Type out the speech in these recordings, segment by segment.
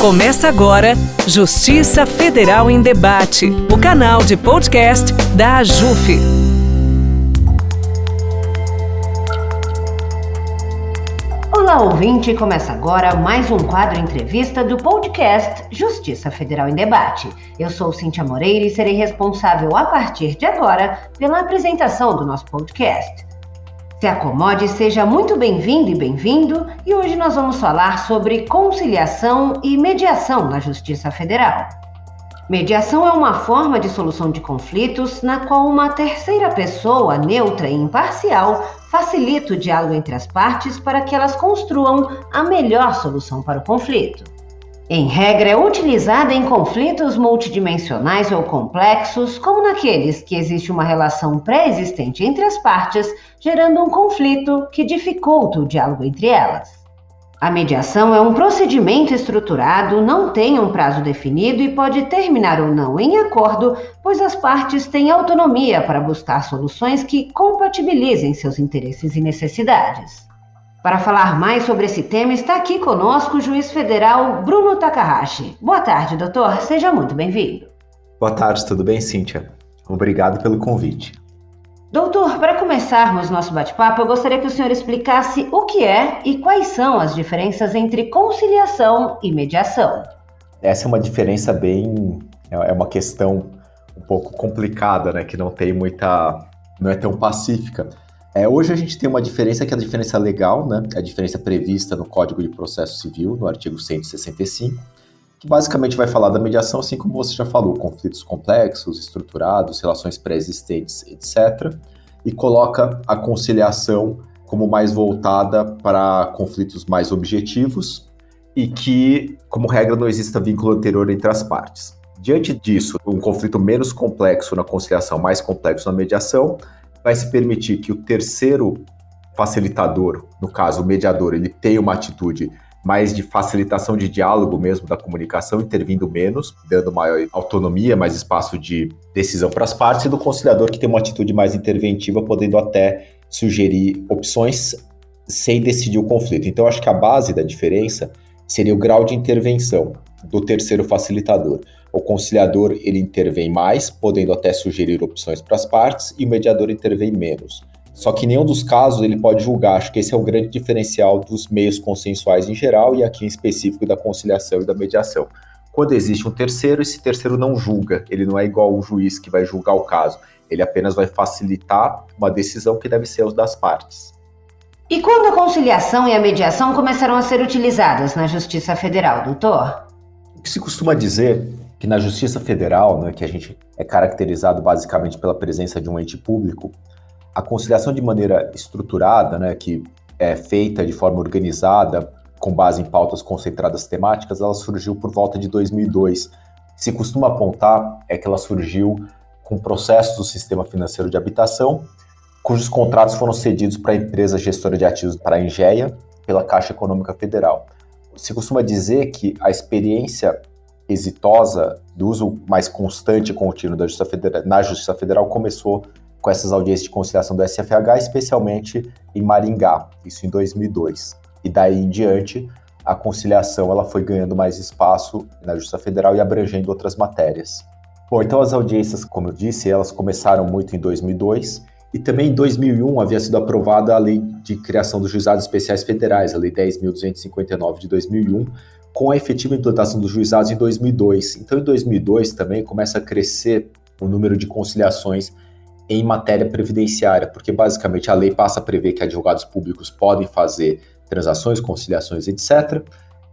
Começa agora Justiça Federal em Debate, o canal de podcast da AJUF. Olá, ouvinte! Começa agora mais um quadro entrevista do podcast Justiça Federal em Debate. Eu sou Cíntia Moreira e serei responsável a partir de agora pela apresentação do nosso podcast. Se acomode, seja muito bem-vindo e bem-vindo, e hoje nós vamos falar sobre conciliação e mediação na Justiça Federal. Mediação é uma forma de solução de conflitos na qual uma terceira pessoa, neutra e imparcial, facilita o diálogo entre as partes para que elas construam a melhor solução para o conflito. Em regra, é utilizada em conflitos multidimensionais ou complexos, como naqueles que existe uma relação pré-existente entre as partes, gerando um conflito que dificulta o diálogo entre elas. A mediação é um procedimento estruturado, não tem um prazo definido e pode terminar ou não em acordo, pois as partes têm autonomia para buscar soluções que compatibilizem seus interesses e necessidades. Para falar mais sobre esse tema, está aqui conosco o juiz federal Bruno Takahashi. Boa tarde, doutor. Seja muito bem-vindo. Boa tarde, tudo bem, Cíntia? Obrigado pelo convite. Doutor, para começarmos nosso bate-papo, eu gostaria que o senhor explicasse o que é e quais são as diferenças entre conciliação e mediação. Essa é uma diferença bem. É uma questão um pouco complicada, né? Que não tem muita. não é tão pacífica. É, hoje a gente tem uma diferença que é a diferença legal, né? A diferença prevista no Código de Processo Civil, no artigo 165, que basicamente vai falar da mediação, assim como você já falou, conflitos complexos, estruturados, relações pré-existentes, etc. E coloca a conciliação como mais voltada para conflitos mais objetivos e que, como regra, não exista vínculo anterior entre as partes. Diante disso, um conflito menos complexo na conciliação, mais complexo na mediação, vai se permitir que o terceiro facilitador, no caso o mediador, ele tenha uma atitude mais de facilitação de diálogo mesmo da comunicação, intervindo menos, dando maior autonomia, mais espaço de decisão para as partes, e do conciliador que tem uma atitude mais interventiva, podendo até sugerir opções sem decidir o conflito. Então, acho que a base da diferença seria o grau de intervenção do terceiro facilitador. O conciliador ele intervém mais, podendo até sugerir opções para as partes, e o mediador intervém menos. Só que em nenhum dos casos ele pode julgar. Acho que esse é o grande diferencial dos meios consensuais em geral e aqui em específico da conciliação e da mediação. Quando existe um terceiro, esse terceiro não julga. Ele não é igual um juiz que vai julgar o caso. Ele apenas vai facilitar uma decisão que deve ser os das partes. E quando a conciliação e a mediação começaram a ser utilizadas na Justiça Federal, doutor? O que se costuma dizer que na Justiça Federal, né, que a gente é caracterizado basicamente pela presença de um ente público, a conciliação de maneira estruturada, né, que é feita de forma organizada, com base em pautas concentradas temáticas, ela surgiu por volta de 2002. Se costuma apontar é que ela surgiu com processos do sistema financeiro de habitação, cujos contratos foram cedidos para a empresa gestora de ativos para a Engeia pela Caixa Econômica Federal. Se costuma dizer que a experiência exitosa do uso mais constante e contínuo da Justiça Federal, na Justiça Federal começou com essas audiências de conciliação do SFH, especialmente em Maringá, isso em 2002. E daí em diante, a conciliação ela foi ganhando mais espaço na Justiça Federal e abrangendo outras matérias. Bom, então as audiências, como eu disse, elas começaram muito em 2002 e também em 2001 havia sido aprovada a Lei de Criação dos Juizados Especiais Federais, a Lei 10.259 de 2001, com a efetiva implantação dos juizados em 2002. Então, em 2002 também começa a crescer o número de conciliações em matéria previdenciária, porque basicamente a lei passa a prever que advogados públicos podem fazer transações, conciliações, etc.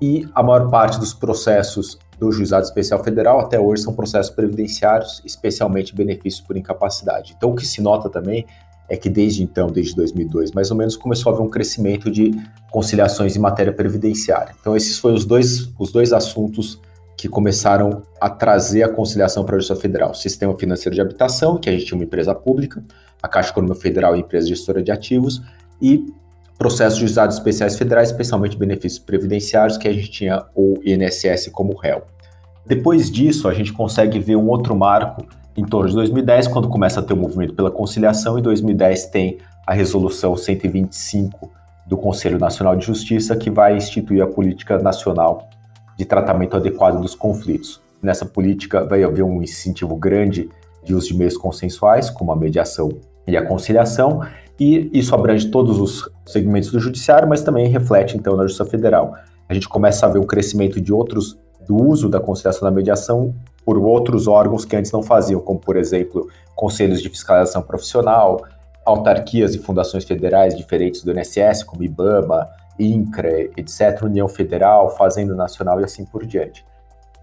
E a maior parte dos processos do Juizado Especial Federal até hoje são processos previdenciários, especialmente benefícios por incapacidade. Então, o que se nota também é que desde então, desde 2002, mais ou menos, começou a haver um crescimento de conciliações em matéria previdenciária. Então, esses foram os dois, os dois assuntos que começaram a trazer a conciliação para a Justiça Federal. Sistema financeiro de habitação, que a gente tinha uma empresa pública, a Caixa Econômica Federal e empresa gestora de ativos, e processos juizados especiais federais, especialmente benefícios previdenciários, que a gente tinha o INSS como réu. Depois disso, a gente consegue ver um outro marco em torno de 2010, quando começa a ter o movimento pela conciliação, em 2010 tem a resolução 125 do Conselho Nacional de Justiça, que vai instituir a política nacional de tratamento adequado dos conflitos. Nessa política vai haver um incentivo grande de uso de meios consensuais, como a mediação e a conciliação, e isso abrange todos os segmentos do judiciário, mas também reflete então na Justiça Federal. A gente começa a ver um crescimento de outros do uso da conciliação da mediação por outros órgãos que antes não faziam, como por exemplo, conselhos de fiscalização profissional, autarquias e fundações federais diferentes do INSS, como IBAMA, INCRA, etc., União Federal, Fazenda Nacional e assim por diante.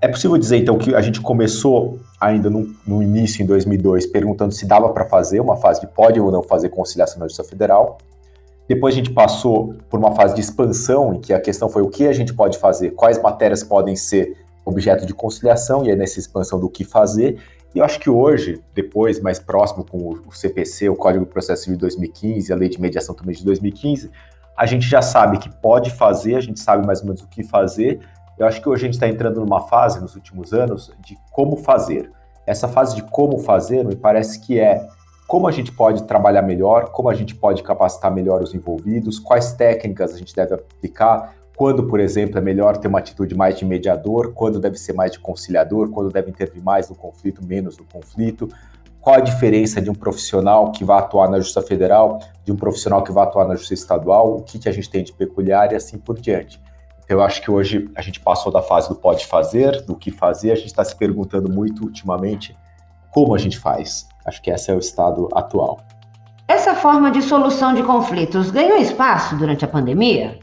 É possível dizer, então, que a gente começou ainda no, no início, em 2002, perguntando se dava para fazer uma fase de pode ou não fazer conciliação na Justiça Federal. Depois a gente passou por uma fase de expansão, em que a questão foi o que a gente pode fazer, quais matérias podem ser objeto de conciliação, e é nessa expansão do que fazer. E eu acho que hoje, depois, mais próximo com o CPC, o Código de Processo Civil de 2015, a Lei de Mediação também de 2015, a gente já sabe que pode fazer, a gente sabe mais ou menos o que fazer, eu acho que hoje a gente está entrando numa fase, nos últimos anos, de como fazer. Essa fase de como fazer me parece que é como a gente pode trabalhar melhor, como a gente pode capacitar melhor os envolvidos, quais técnicas a gente deve aplicar, quando, por exemplo, é melhor ter uma atitude mais de mediador, quando deve ser mais de conciliador, quando deve intervir mais no conflito, menos no conflito, qual a diferença de um profissional que vai atuar na Justiça Federal, de um profissional que vai atuar na Justiça Estadual, o que, que a gente tem de peculiar e assim por diante. Eu acho que hoje a gente passou da fase do pode fazer, do que fazer, a gente está se perguntando muito ultimamente como a gente faz. Acho que esse é o estado atual. Essa forma de solução de conflitos ganhou espaço durante a pandemia?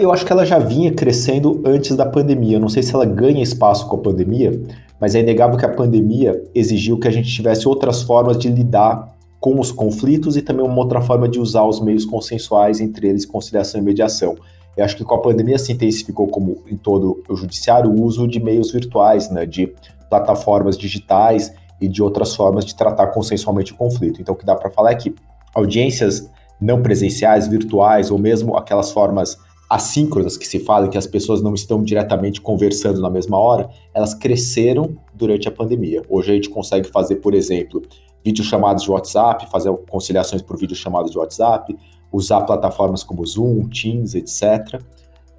Eu acho que ela já vinha crescendo antes da pandemia. Eu não sei se ela ganha espaço com a pandemia, mas é inegável que a pandemia exigiu que a gente tivesse outras formas de lidar com os conflitos e também uma outra forma de usar os meios consensuais, entre eles conciliação e mediação. Eu acho que com a pandemia se intensificou, como em todo o judiciário, o uso de meios virtuais, né, de plataformas digitais e de outras formas de tratar consensualmente o conflito. Então, o que dá para falar é que audiências não presenciais, virtuais, ou mesmo aquelas formas assíncronas que se fala, que as pessoas não estão diretamente conversando na mesma hora, elas cresceram durante a pandemia. Hoje a gente consegue fazer, por exemplo, videochamadas de WhatsApp, fazer conciliações por videochamadas de WhatsApp, usar plataformas como Zoom, Teams, etc.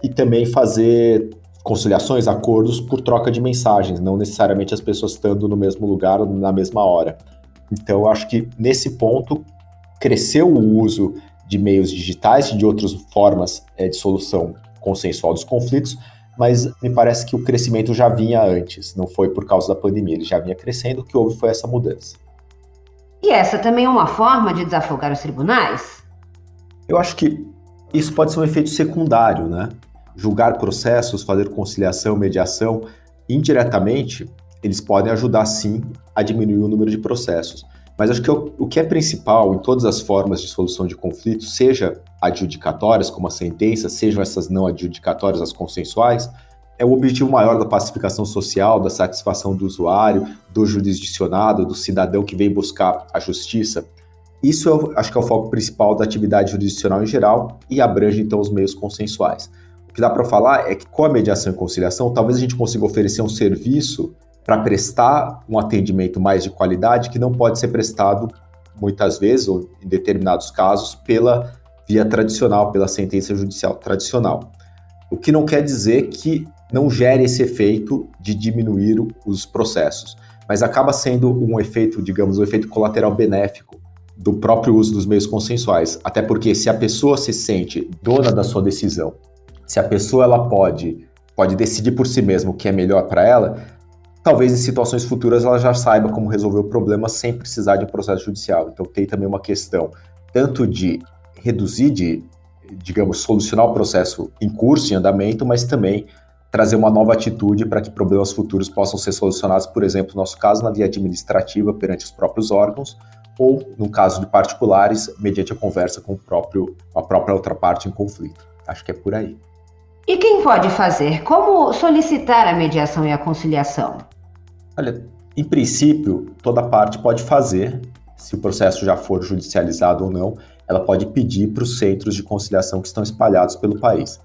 E também fazer conciliações, acordos por troca de mensagens, não necessariamente as pessoas estando no mesmo lugar na mesma hora. Então, eu acho que nesse ponto cresceu o uso de meios digitais e de outras formas é, de solução consensual dos conflitos, mas me parece que o crescimento já vinha antes, não foi por causa da pandemia, ele já vinha crescendo, o que houve foi essa mudança. E essa também é uma forma de desafogar os tribunais? Eu acho que isso pode ser um efeito secundário, né? Julgar processos, fazer conciliação, mediação, indiretamente, eles podem ajudar sim a diminuir o número de processos. Mas acho que o, que é principal em todas as formas de solução de conflitos, seja adjudicatórias, como a sentença, sejam essas não adjudicatórias, as consensuais, é o objetivo maior da pacificação social, da satisfação do usuário, do jurisdicionado, do cidadão que vem buscar a justiça. Isso eu acho que é o foco principal da atividade jurisdicional em geral e abrange então os meios consensuais. O que dá para falar é que com a mediação e conciliação, talvez a gente consiga oferecer um serviço para prestar um atendimento mais de qualidade que não pode ser prestado muitas vezes ou em determinados casos pela via tradicional, pela sentença judicial tradicional. O que não quer dizer que não gere esse efeito de diminuir os processos, mas acaba sendo um efeito, digamos, um efeito colateral benéfico do próprio uso dos meios consensuais. Até porque se a pessoa se sente dona da sua decisão, se a pessoa ela pode pode decidir por si mesma o que é melhor para ela, talvez em situações futuras ela já saiba como resolver o problema sem precisar de um processo judicial. Então tem também uma questão tanto de reduzir, de, digamos, solucionar o processo em curso, em andamento, mas também trazer uma nova atitude para que problemas futuros possam ser solucionados, por exemplo, no nosso caso, na via administrativa perante os próprios órgãos, ou, no caso de particulares, mediante a conversa com o próprio, a própria outra parte em conflito. Acho que é por aí. E quem pode fazer? Como solicitar a mediação e a conciliação? Olha, em princípio, toda parte pode fazer, se o processo já for judicializado ou não, ela pode pedir para os centros de conciliação que estão espalhados pelo país.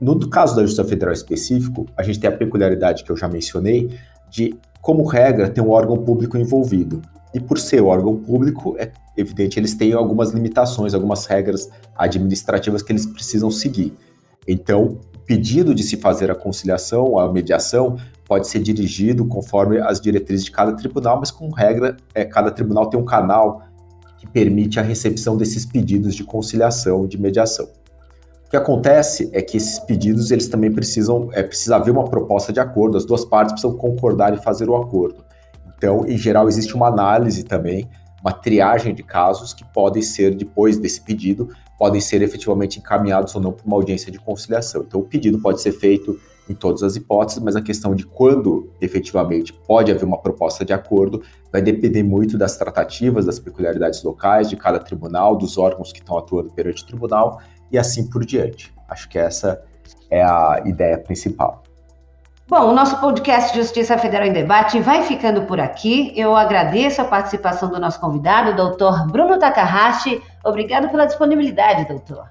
No caso da Justiça Federal específico, a gente tem a peculiaridade que eu já mencionei de, como regra, ter um órgão público envolvido. E por ser órgão público, é evidente, eles têm algumas limitações, algumas regras administrativas que eles precisam seguir. Então, pedido de se fazer a conciliação, a mediação, pode ser dirigido conforme as diretrizes de cada tribunal, mas com regra, é, cada tribunal tem um canal que permite a recepção desses pedidos de conciliação e de mediação. O que acontece é que esses pedidos eles também precisam é precisa haver uma proposta de acordo, as duas partes precisam concordar em fazer o acordo. Então, em geral, existe uma análise também, uma triagem de casos que podem ser depois desse pedido, podem ser efetivamente encaminhados ou não para uma audiência de conciliação. Então, o pedido pode ser feito em todas as hipóteses, mas a questão de quando efetivamente pode haver uma proposta de acordo vai depender muito das tratativas, das peculiaridades locais de cada tribunal, dos órgãos que estão atuando perante o tribunal e assim por diante. Acho que essa é a ideia principal. Bom, o nosso podcast Justiça Federal em Debate vai ficando por aqui. Eu agradeço a participação do nosso convidado, doutor Bruno Takahashi. Obrigado pela disponibilidade, doutor.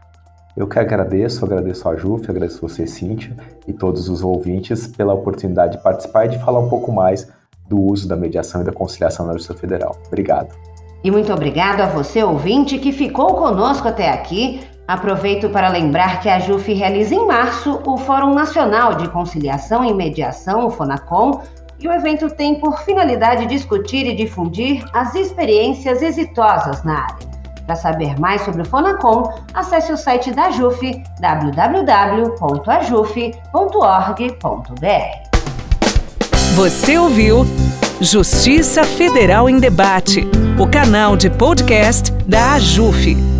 Eu que agradeço, agradeço a Juf, agradeço você, Cíntia, e todos os ouvintes pela oportunidade de participar e de falar um pouco mais do uso da mediação e da conciliação na Justiça Federal. Obrigado. E muito obrigado a você, ouvinte, que ficou conosco até aqui. Aproveito para lembrar que a JUF realiza em março o Fórum Nacional de Conciliação e Mediação, o FONACOM, e o evento tem por finalidade discutir e difundir as experiências exitosas na área. Para saber mais sobre o Fonacom, acesse o site da JUF www.ajuf.org.br. Você ouviu Justiça Federal em Debate, o canal de podcast da AJUF.